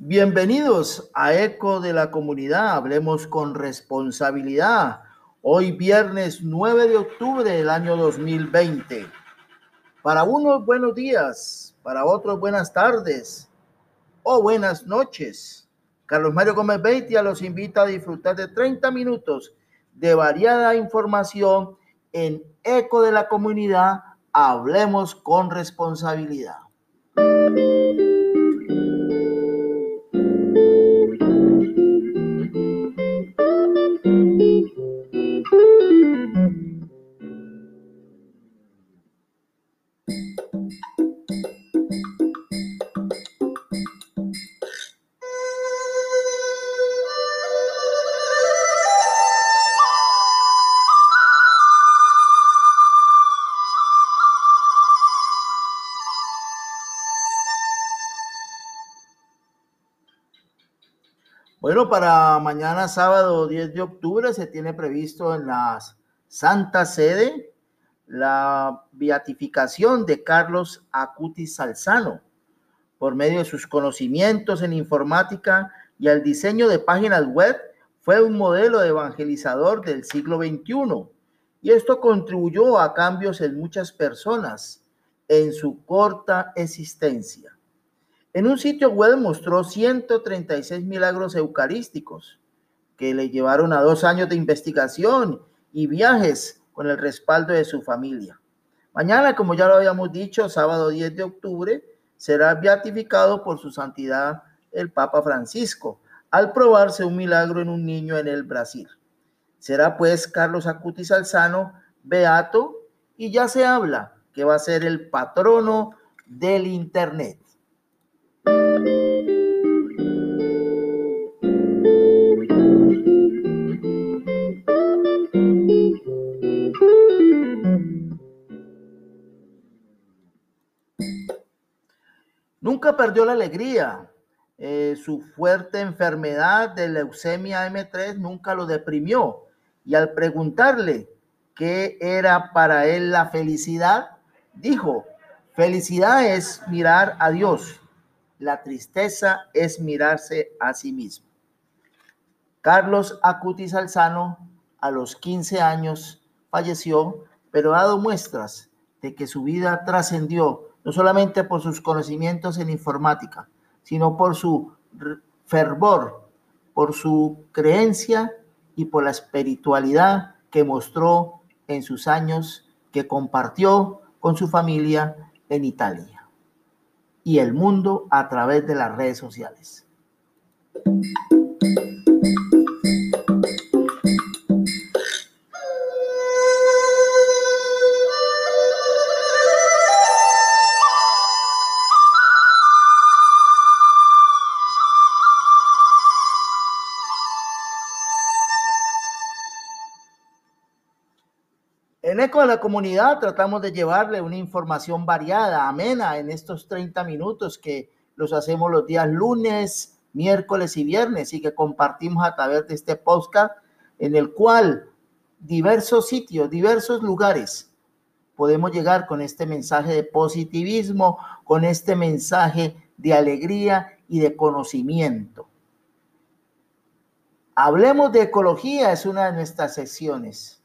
Bienvenidos a Eco de la Comunidad. Hablemos con responsabilidad. Hoy viernes 9 de octubre del año 2020. Para unos buenos días, para otros buenas tardes o buenas noches. Carlos Mario Gómez Beitia los invita a disfrutar de 30 minutos de variada información en Eco de la Comunidad. Hablemos con responsabilidad. Bueno, para mañana sábado 10 de octubre se tiene previsto en la Santa Sede la beatificación de Carlos Acutis Salzano por medio de sus conocimientos en informática y el diseño de páginas web. Fue un modelo de evangelizador del siglo XXI y esto contribuyó a cambios en muchas personas en su corta existencia. En un sitio web mostró 136 milagros eucarísticos que le llevaron a dos años de investigación y viajes con el respaldo de su familia. Mañana, como ya lo habíamos dicho, sábado 10 de octubre, será beatificado por su santidad el Papa Francisco al probarse un milagro en un niño en el Brasil. Será pues Carlos Acutis Alzano beato y ya se habla que va a ser el patrono del Internet. Perdió la alegría. Eh, su fuerte enfermedad de leucemia M3 nunca lo deprimió. Y al preguntarle qué era para él la felicidad, dijo, felicidad es mirar a Dios la tristeza es mirarse a sí mismo. Carlos Acutis Alzano a los 15 años falleció, pero ha dado muestras de que su vida trascendió no solamente por sus conocimientos en informática, sino por su fervor, por su creencia y por la espiritualidad que mostró en sus años que compartió con su familia en Italia y el mundo a través de las redes sociales. De la Comunidad tratamos de llevarle una información variada, amena en estos 30 minutos que los hacemos los días lunes, miércoles y viernes y que compartimos a través de este podcast en el cual diversos sitios, diversos lugares podemos llegar con este mensaje de positivismo, con este mensaje de alegría y de conocimiento. Hablemos de ecología, es una de nuestras secciones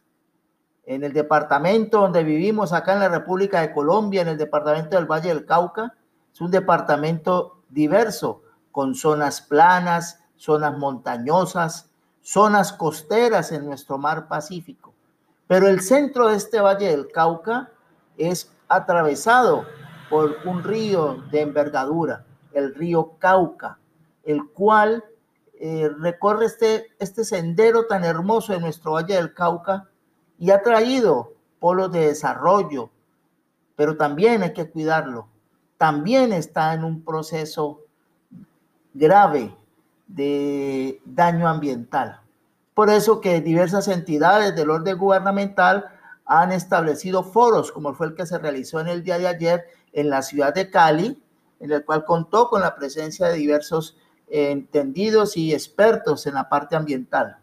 en el departamento donde vivimos acá en la República de Colombia, en el departamento del Valle del Cauca, es un departamento diverso, con zonas planas, zonas montañosas, zonas costeras en nuestro mar Pacífico. Pero el centro de este Valle del Cauca es atravesado por un río de envergadura, el río Cauca, el cual eh, recorre este, este sendero tan hermoso en nuestro Valle del Cauca y ha traído polos de desarrollo, pero también hay que cuidarlo. También está en un proceso grave de daño ambiental. Por eso que diversas entidades del orden gubernamental han establecido foros, como fue el que se realizó en el día de ayer en la ciudad de Cali, en el cual contó con la presencia de diversos entendidos y expertos en la parte ambiental.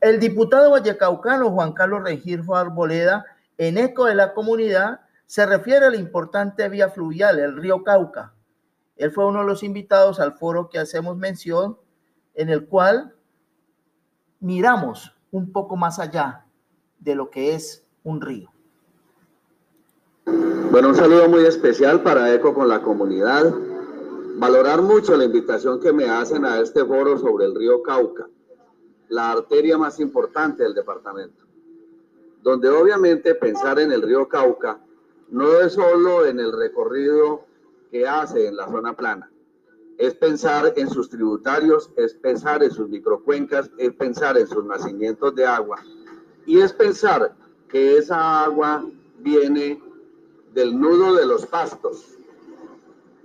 El diputado vallecaucano Juan Carlos Rengifo Arboleda, en eco de la comunidad, se refiere a la importante vía fluvial, el río Cauca, Él fue uno de los invitados al foro que hacemos mención, en el cual miramos un poco más allá de lo que es un río. Bueno, un saludo muy especial para ECO con la comunidad. Valorar mucho la invitación que me hacen a este foro sobre el río Cauca, la arteria más importante del departamento, donde obviamente pensar en el río Cauca no es solo en el recorrido que hace en la zona plana, es pensar en sus tributarios, es pensar en sus microcuencas, es pensar en sus nacimientos de agua y es pensar que esa agua viene del nudo de los pastos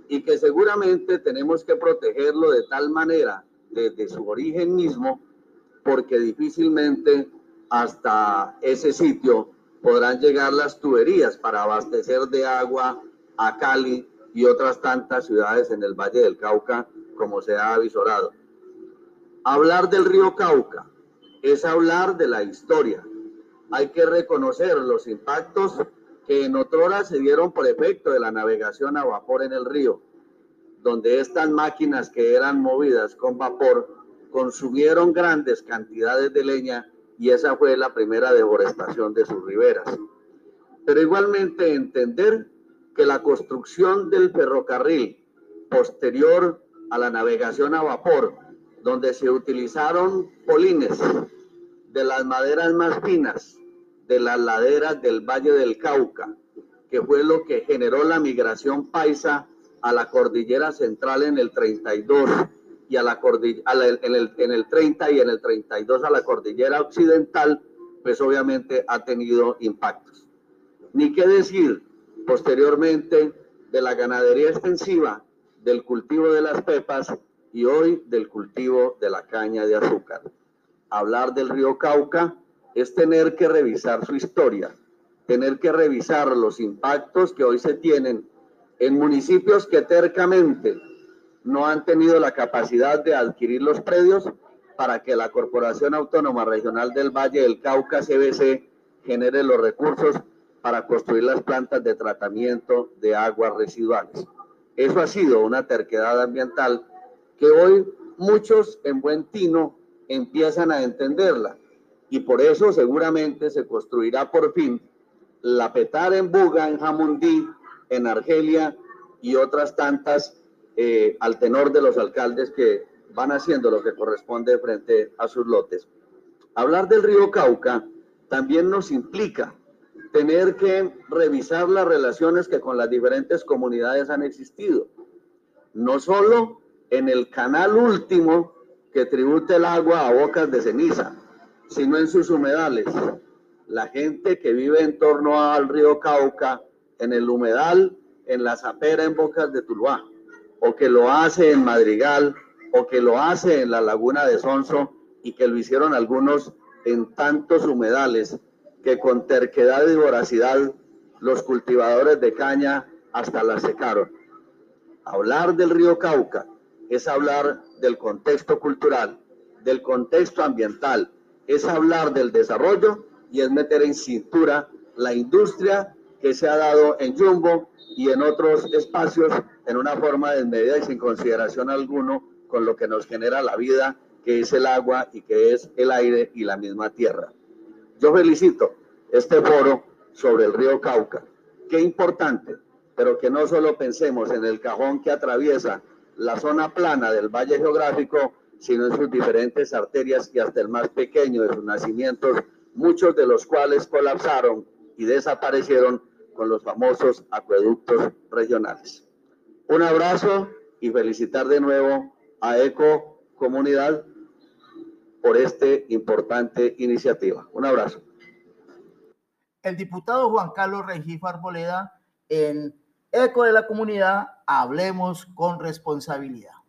y que seguramente tenemos que protegerlo de tal manera desde su origen mismo porque difícilmente hasta ese sitio podrán llegar las tuberías para abastecer de agua a Cali y otras tantas ciudades en el Valle del Cauca, como se ha avisorado. Hablar del río Cauca es hablar de la historia. Hay que reconocer los impactos que en otrora se dieron por efecto de la navegación a vapor en el río, donde estas máquinas que eran movidas con vapor consumieron grandes cantidades de leña y esa fue la primera deforestación de sus riberas. Pero igualmente entender que la construcción del ferrocarril posterior a la navegación a vapor, donde se utilizaron polines de las maderas más finas de las laderas del Valle del Cauca, que fue lo que generó la migración paisa a la cordillera central en el 32 y a la cordillera, en, el, en el 30 y en el 32 a la cordillera occidental, pues obviamente ha tenido impactos. Ni qué decir posteriormente de la ganadería extensiva, del cultivo de las pepas y hoy del cultivo de la caña de azúcar. Hablar del río Cauca es tener que revisar su historia, tener que revisar los impactos que hoy se tienen en municipios que tercamente no han tenido la capacidad de adquirir los predios para que la Corporación Autónoma Regional del Valle del Cauca, CBC, genere los recursos para construir las plantas de tratamiento de aguas residuales. Eso ha sido una terquedad ambiental que hoy muchos en buen tino empiezan a entenderla y por eso seguramente se construirá por fin la Petar en Buga, en Jamundí, en Argelia y otras tantas eh, al tenor de los alcaldes que van haciendo lo que corresponde frente a sus lotes. Hablar del río Cauca también nos implica tener que revisar las relaciones que con las diferentes comunidades han existido. No solo en el canal último que tributa el agua a bocas de ceniza, sino en sus humedales. La gente que vive en torno al río Cauca, en el humedal, en la zapera en bocas de Tuluá, o que lo hace en Madrigal, o que lo hace en la laguna de Sonso, y que lo hicieron algunos en tantos humedales que con terquedad y voracidad los cultivadores de caña hasta la secaron. Hablar del río Cauca es hablar del contexto cultural, del contexto ambiental, es hablar del desarrollo y es meter en cintura la industria que se ha dado en Jumbo y en otros espacios en una forma desmedida y sin consideración alguno con lo que nos genera la vida, que es el agua y que es el aire y la misma tierra. Yo felicito este foro sobre el río Cauca. Qué importante, pero que no solo pensemos en el cajón que atraviesa la zona plana del valle geográfico, sino en sus diferentes arterias y hasta el más pequeño de sus nacimientos, muchos de los cuales colapsaron y desaparecieron con los famosos acueductos regionales. Un abrazo y felicitar de nuevo a ECO Comunidad por esta importante iniciativa. Un abrazo. El diputado Juan Carlos Regifo Arboleda en Eco de la Comunidad, hablemos con responsabilidad.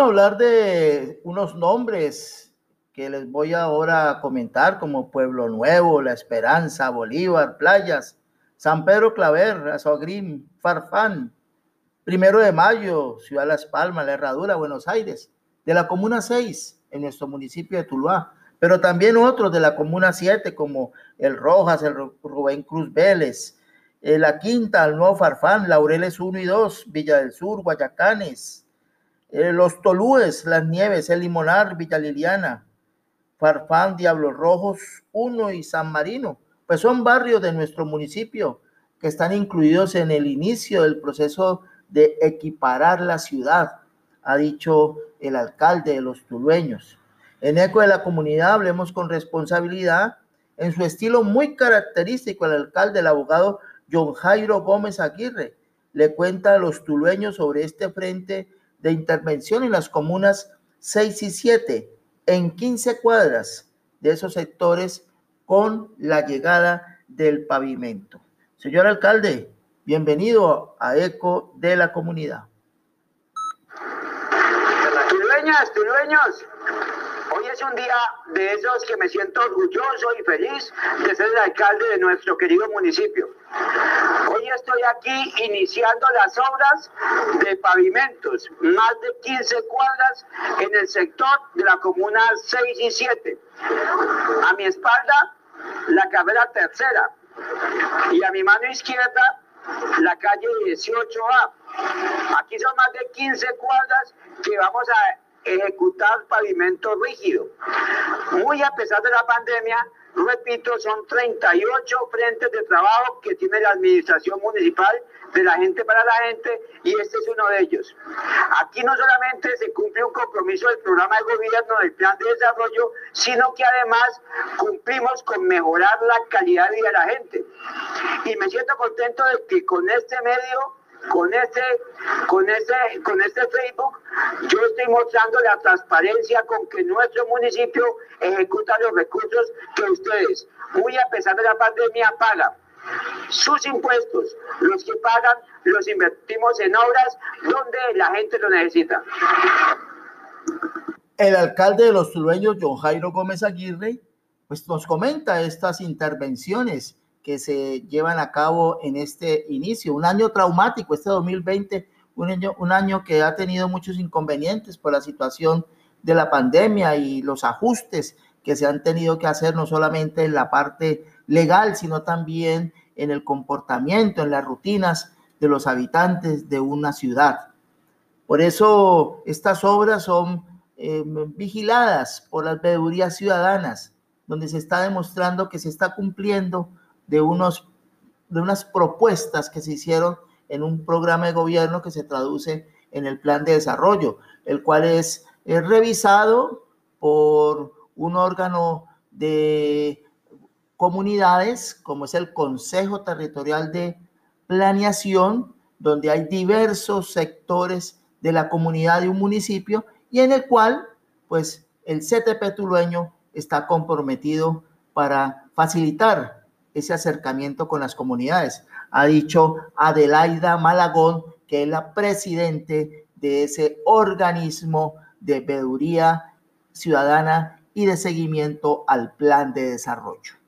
Bueno, hablar de unos nombres que les voy ahora a comentar, como Pueblo Nuevo, La Esperanza, Bolívar, Playas, San Pedro Claver, Azogrim, Farfán, Primero de Mayo, Ciudad Las Palmas, La Herradura, Buenos Aires, de la Comuna 6, en nuestro municipio de Tuluá, pero también otros de la Comuna 7, como el Rojas, el Rubén Cruz Vélez, eh, la Quinta, el Nuevo Farfán, Laureles 1 y 2, Villa del Sur, Guayacanes, eh, los Tolúes, Las Nieves, El Limonar, Villa Liliana, Farfán, Diablos Rojos 1 y San Marino, pues son barrios de nuestro municipio que están incluidos en el inicio del proceso de equiparar la ciudad, ha dicho el alcalde de los tulueños. En eco de la comunidad hablemos con responsabilidad, en su estilo muy característico, el alcalde, el abogado John Jairo Gómez Aguirre, le cuenta a los tulueños sobre este frente de intervención en las comunas 6 y 7, en 15 cuadras de esos sectores con la llegada del pavimento. Señor alcalde, bienvenido a ECO de la comunidad. Tulueñas, tulueños, Hoy es un día de esos que me siento orgulloso y feliz de ser el alcalde de nuestro querido municipio. Hoy estoy aquí iniciando las obras de pavimentos, más de 15 cuadras en el sector de la comuna 6 y 7. A mi espalda, la carrera tercera y a mi mano izquierda, la calle 18A. Aquí son más de 15 cuadras que vamos a ejecutar pavimento rígido. Muy a pesar de la pandemia, repito, son 38 frentes de trabajo que tiene la administración municipal de la gente para la gente y este es uno de ellos. Aquí no solamente se cumple un compromiso del programa de gobierno, del plan de desarrollo, sino que además cumplimos con mejorar la calidad de vida de la gente. Y me siento contento de que con este medio con este, con este, con este Facebook, yo estoy mostrando la transparencia con que nuestro municipio ejecuta los recursos que ustedes, muy a pesar de la pandemia, pagan. Sus impuestos, los que pagan, los invertimos en obras donde la gente lo necesita. El alcalde de los tulueños, John Jairo Gómez Aguirre, pues nos comenta estas intervenciones que se llevan a cabo en este inicio. Un año traumático, este 2020, un año, un año que ha tenido muchos inconvenientes por la situación de la pandemia y los ajustes que se han tenido que hacer no solamente en la parte legal, sino también en el comportamiento, en las rutinas de los habitantes de una ciudad. Por eso estas obras son eh, vigiladas por las veedurías ciudadanas, donde se está demostrando que se está cumpliendo de, unos, de unas propuestas que se hicieron en un programa de gobierno que se traduce en el plan de desarrollo, el cual es, revisado por un órgano de comunidades, como es el Consejo Territorial de Planeación, donde hay diversos sectores de la comunidad de un municipio y en el cual, pues, el CTP tulueño está comprometido para facilitar ese acercamiento con las comunidades. Ha dicho Adelaida Malagón, que es la presidente de ese organismo de veeduría ciudadana y de seguimiento al plan de desarrollo.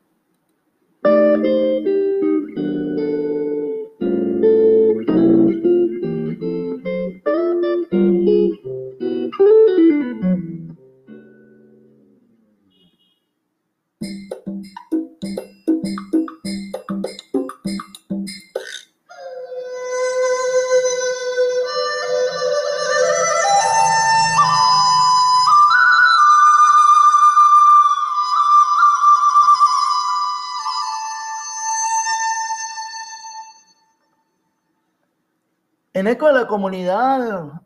En ECO de la comunidad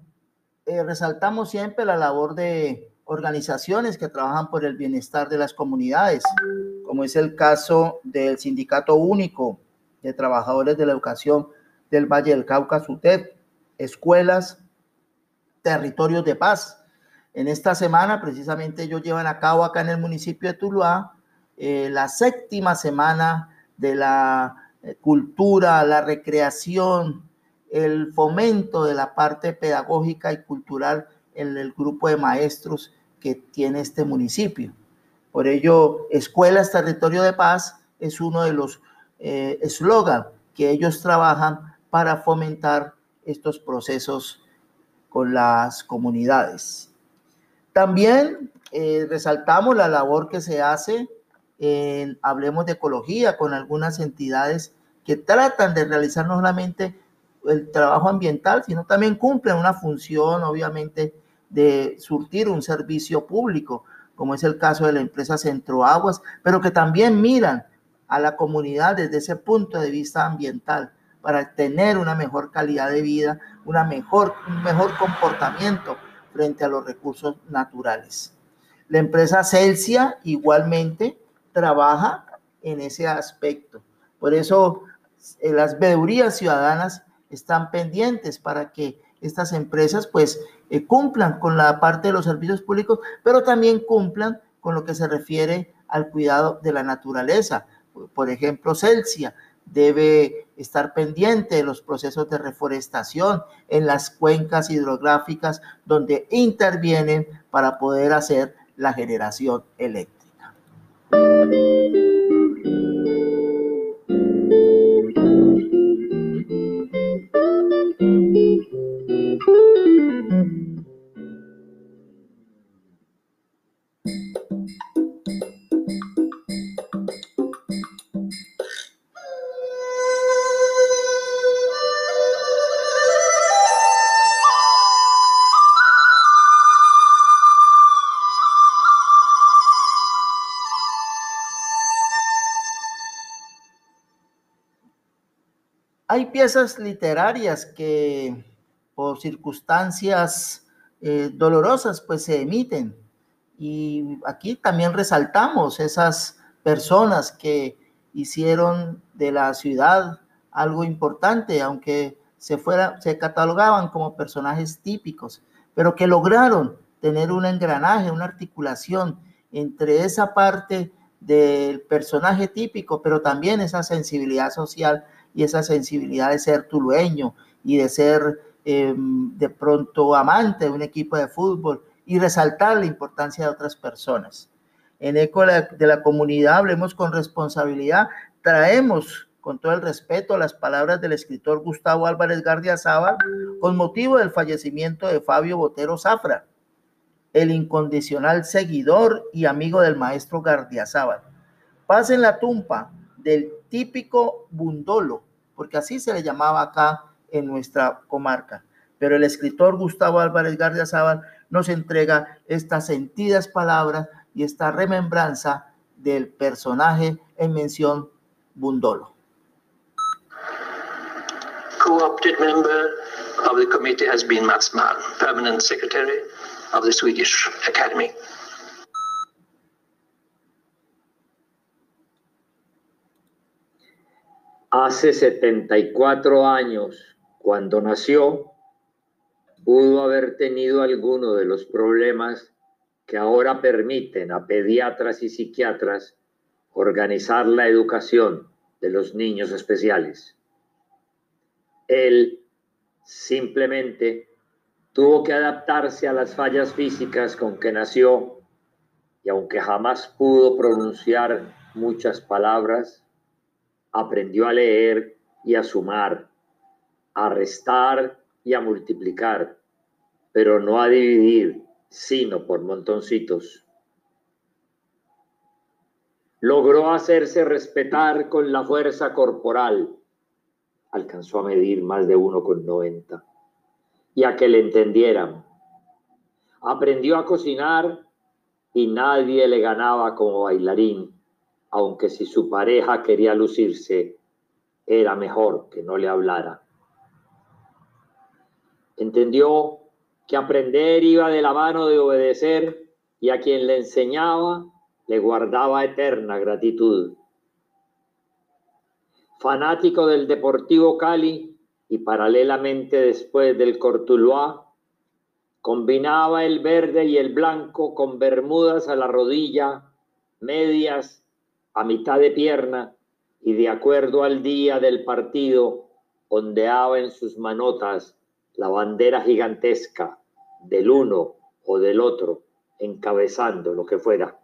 eh, resaltamos siempre la labor de organizaciones que trabajan por el bienestar de las comunidades, como es el caso del Sindicato Único de Trabajadores de la Educación del Valle del Cauca, SUTED, escuelas, territorios de paz. En esta semana, precisamente, ellos llevan a cabo acá en el municipio de Tuluá eh, la séptima semana de la eh, cultura, la recreación, el fomento de la parte pedagógica y cultural en el grupo de maestros que tiene este municipio. Por ello, Escuelas Territorio de Paz es uno de los eslogan que ellos trabajan para fomentar estos procesos con las comunidades. También eh, resaltamos la labor que se hace en Hablemos de Ecología con algunas entidades que tratan de realizar no solamente el trabajo ambiental, sino también cumplen una función, obviamente, de surtir un servicio público, como es el caso de la empresa Centroaguas, pero que también miran a la comunidad desde ese punto de vista ambiental para tener una mejor calidad de vida, una mejor, un mejor comportamiento frente a los recursos naturales. La empresa Celsia igualmente trabaja en ese aspecto. Por eso eh, las veedurías ciudadanas están pendientes para que estas empresas pues eh, cumplan con la parte de los servicios públicos, pero también cumplan con lo que se refiere al cuidado de la naturaleza. Por ejemplo, Celsia debe estar pendiente de los procesos de reforestación en las cuencas hidrográficas donde intervienen para poder hacer la generación eléctrica. Piezas literarias que por circunstancias eh, dolorosas pues se emiten. Y aquí también resaltamos esas personas que hicieron de la ciudad algo importante, aunque se, fuera, se catalogaban como personajes típicos, pero que lograron tener un engranaje, una articulación entre esa parte del personaje típico, pero también esa sensibilidad social y esa sensibilidad de ser tulueño y de ser em, de pronto amante de un equipo de fútbol y resaltar la importancia de otras personas. En eco de la, comunidad, hablemos con responsabilidad, traemos con todo el respeto las palabras del escritor Gustavo Álvarez Gardiazabal con motivo del fallecimiento de Fabio Botero Zafra, el incondicional seguidor y amigo del maestro Gardiazabal. Paz en la tumba del típico bundolo, porque así se le llamaba acá en nuestra comarca. Pero el escritor Gustavo Álvarez Gardiazabal nos entrega estas sentidas palabras y esta remembranza del personaje en mención Bundolo. Co-opted member of the committee has been Mats Malm, permanent secretary of the Swedish Academy. Hace 74 años, cuando nació, pudo haber tenido alguno de los problemas que ahora permiten a pediatras y psiquiatras organizar la educación de los niños especiales. Él simplemente tuvo que adaptarse a las fallas físicas con que nació y aunque jamás pudo pronunciar muchas palabras, aprendió a leer y a sumar, a restar y a multiplicar, pero no a dividir, sino por montoncitos. Logró hacerse respetar con la fuerza corporal. Alcanzó a medir más de 1,90 y a que le entendieran. Aprendió a cocinar y nadie le ganaba como bailarín aunque si su pareja quería lucirse, era mejor que no le hablara. Entendió que aprender iba de la mano de obedecer y a quien le enseñaba le guardaba eterna gratitud. Fanático del Deportivo Cali y paralelamente después del Cortuluá, combinaba el verde y el blanco con bermudas a la rodilla, medias a mitad de pierna y de acuerdo al día del partido ondeaba en sus manotas la bandera gigantesca del uno o del otro, encabezando lo que fuera.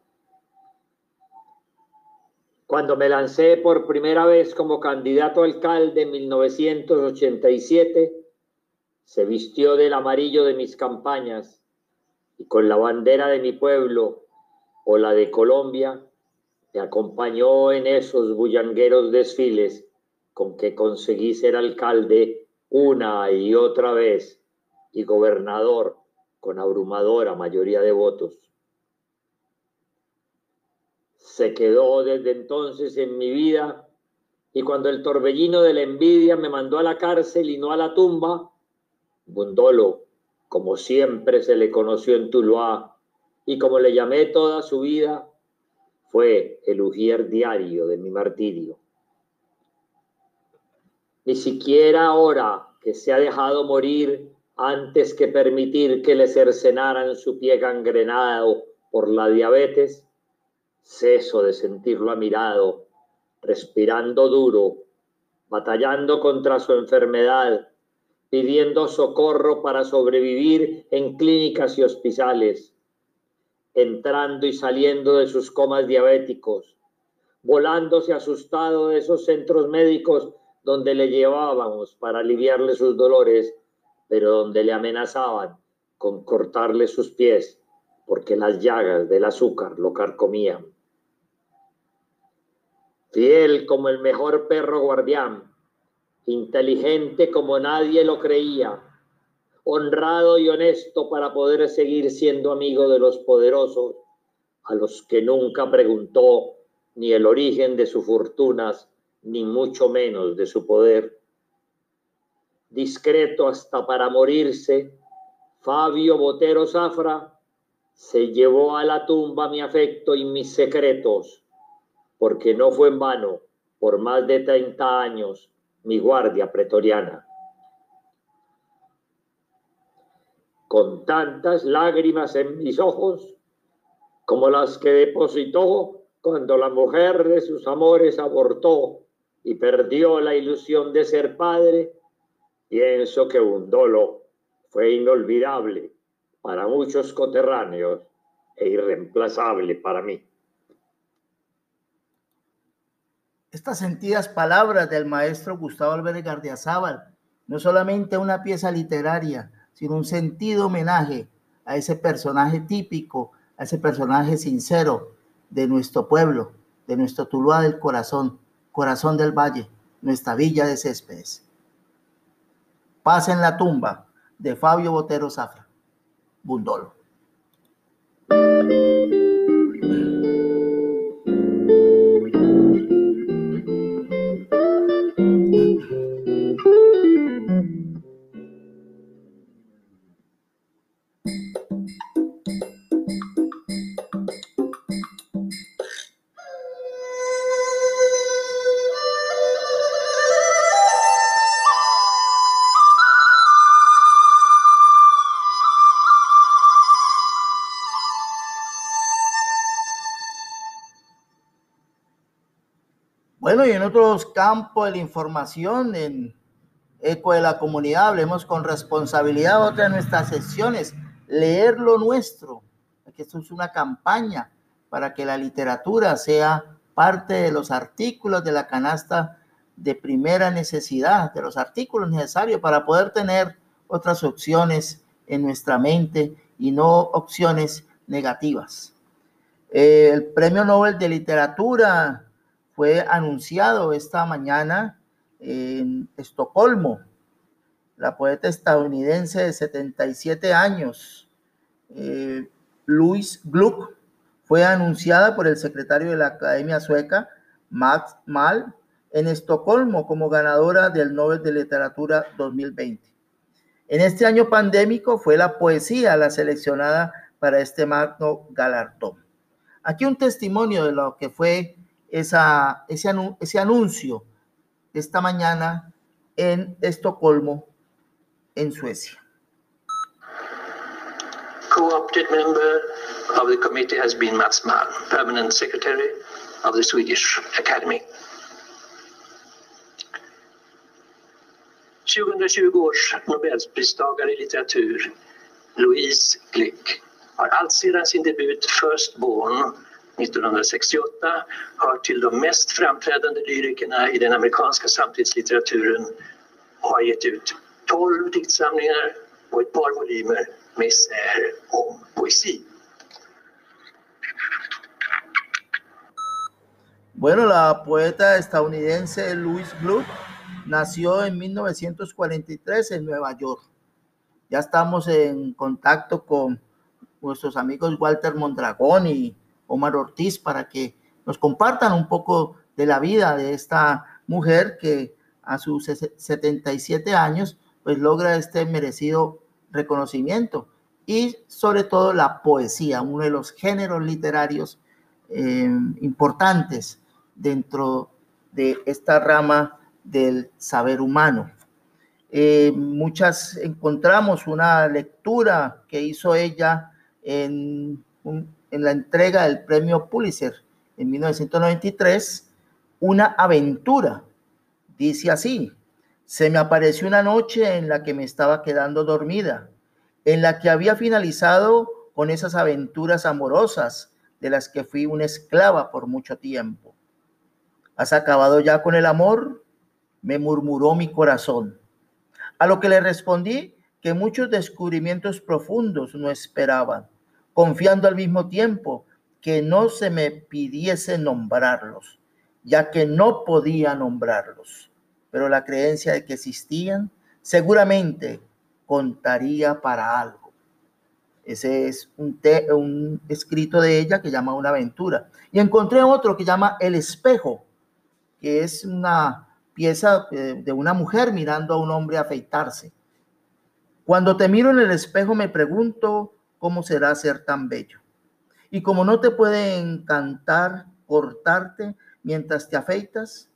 Cuando me lancé por primera vez como candidato a alcalde en 1987, se vistió del amarillo de mis campañas y con la bandera de mi pueblo o la de Colombia, me acompañó en esos bullangueros desfiles con que conseguí ser alcalde una y otra vez y gobernador con abrumadora mayoría de votos. Se quedó desde entonces en mi vida y cuando el torbellino de la envidia me mandó a la cárcel y no a la tumba, Bundolo, como siempre se le conoció en Tuluá y como le llamé toda su vida, fue el ujier diario de mi martirio. Ni siquiera ahora que se ha dejado morir antes que permitir que le cercenaran su pie gangrenado por la diabetes, ceso de sentirlo a mirado, respirando duro, batallando contra su enfermedad, pidiendo socorro para sobrevivir en clínicas y hospitales, entrando y saliendo de sus comas diabéticos, volándose asustado de esos centros médicos donde le llevábamos para aliviarle sus dolores, pero donde le amenazaban con cortarle sus pies porque las llagas del azúcar lo carcomían. Fiel como el mejor perro guardián, inteligente como nadie lo creía, honrado y honesto para poder seguir siendo amigo de los poderosos, a los que nunca preguntó ni el origen de sus fortunas, ni mucho menos de su poder. Discreto hasta para morirse, Fabio Botero Zafra se llevó a la tumba mi afecto y mis secretos, porque no fue en vano, por más de 30 años, mi guardia pretoriana. Con tantas lágrimas en mis ojos, como las que depositó cuando la mujer de sus amores abortó y perdió la ilusión de ser padre, pienso que un dolo fue inolvidable para muchos coterráneos e irreemplazable para mí. Estas sentidas palabras del maestro Gustavo Álvarez Gardiazabal, no solamente una pieza literaria, sino un sentido homenaje a ese personaje típico, a ese personaje sincero de nuestro pueblo, de nuestro Tuluá del corazón, corazón del valle, nuestra villa de céspedes. Paz en la tumba de Fabio Botero Zafra, Bundolo. Otros campos de la información, en Eco de la Comunidad, hablemos con responsabilidad otra de nuestras sesiones, leer lo nuestro, que esto es una campaña para que la literatura sea parte de los artículos de la canasta de primera necesidad, de los artículos necesarios para poder tener otras opciones en nuestra mente y no opciones negativas. Eh, el Premio Nobel de Literatura fue anunciado esta mañana en Estocolmo. La poeta estadounidense de 77 años, eh, Louise Gluck, fue anunciada por el secretario de la Academia Sueca, Max Mal, en Estocolmo como ganadora del Nobel de Literatura 2020. En este año pandémico fue la poesía la seleccionada para este magno galardón. Aquí un testimonio de lo que fue esa, ese, ese anuncio esta mañana en Estocolmo, en Suecia. Co-opted member of the committee has been Mats Malm, permanent secretary of the Swedish Academy. 2020 års Nobelpristagare i litteratur Louise Glück har alltsedan sin debut Firstborn 1968 hört till de mest framträdande lyrikerna i den amerikanska samtidslitteraturen och har gett ut 12 diktsamlingar och ett par volymer med essäer om poesi. Bueno, la poeta estadounidense Louise Gluck nació en 1943 en Nueva York. Ya estamos en contacto con nuestros amigos Walter Mondragón y Omar Ortiz para que nos compartan un poco de la vida de esta mujer que a sus 77 años pues logra este merecido reconocimiento y sobre todo la poesía, uno de los géneros literarios eh, importantes dentro de esta rama del saber humano. Eh, muchas encontramos una lectura que hizo ella en, en la entrega del premio Pulitzer en 1993, una aventura. Dice así, se me apareció una noche en la que me estaba quedando dormida, en la que había finalizado con esas aventuras amorosas de las que fui una esclava por mucho tiempo. ¿Has acabado ya con el amor? me murmuró mi corazón. A lo que le respondí que muchos descubrimientos profundos no esperaban, confiando al mismo tiempo que no se me pidiese nombrarlos, ya que no podía nombrarlos, pero la creencia de que existían seguramente contaría para algo. Ese es un, un escrito de ella que llama Una aventura. Y encontré otro que llama El espejo, que es una pieza eh, de una mujer mirando a un hombre afeitarse. Cuando te miro en el espejo me pregunto cómo será ser tan bello. Y como no te puede encantar cortarte mientras te afeitas,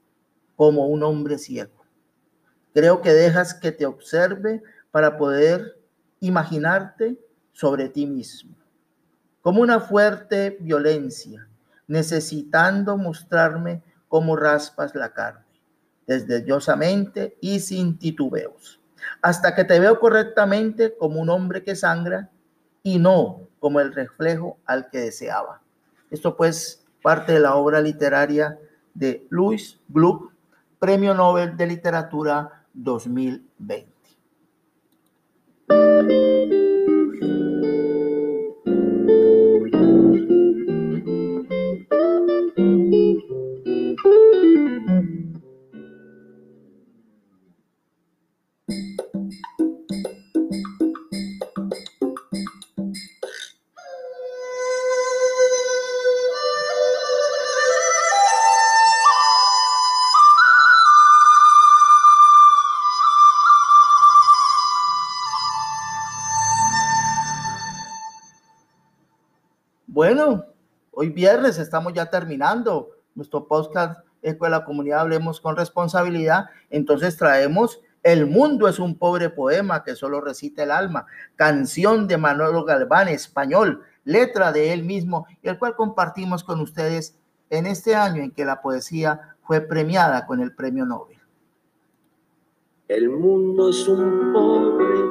como un hombre ciego. Creo que dejas que te observe para poder imaginarte sobre ti mismo. Como una fuerte violencia, necesitando mostrarme cómo raspas la carne desdeñosamente y sin titubeos, hasta que te veo correctamente como un hombre que sangra y no como el reflejo al que deseaba. Esto pues parte de la obra literaria de Louis Gluck, Premio Nobel de Literatura 2020. Estamos ya terminando nuestro podcast Eco de la Comunidad Hablemos con Responsabilidad. Entonces traemos El mundo es un pobre poema que solo recita el alma, canción de Manolo Galván, español, letra de él mismo, y el cual compartimos con ustedes en este año en que la poesía fue premiada con el premio Nobel. El mundo es un pobre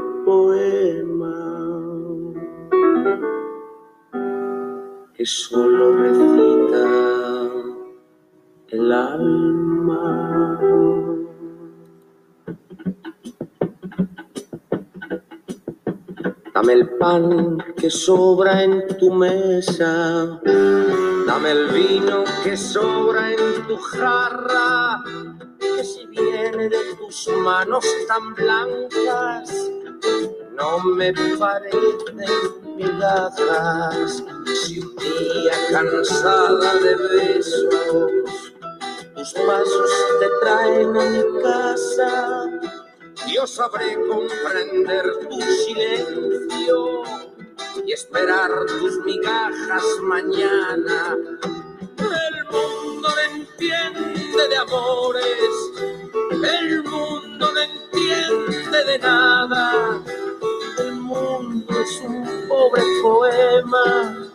que solo recita el alma. Dame el pan que sobra en tu mesa, dame el vino que sobra en tu jarra, que si viene de tus manos tan blancas, no me parecen migajas si un día cansada de besos, tus pasos te traen a mi casa, yo sabré comprender tu silencio y esperar tus migajas mañana. El mundo no entiende de amores, el mundo no entiende de nada. El mundo es un pobre poema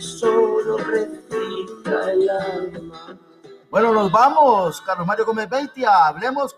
solo recita el alma. Bueno, nos vamos, Carlos Mario Gómez Beitia, hablemos.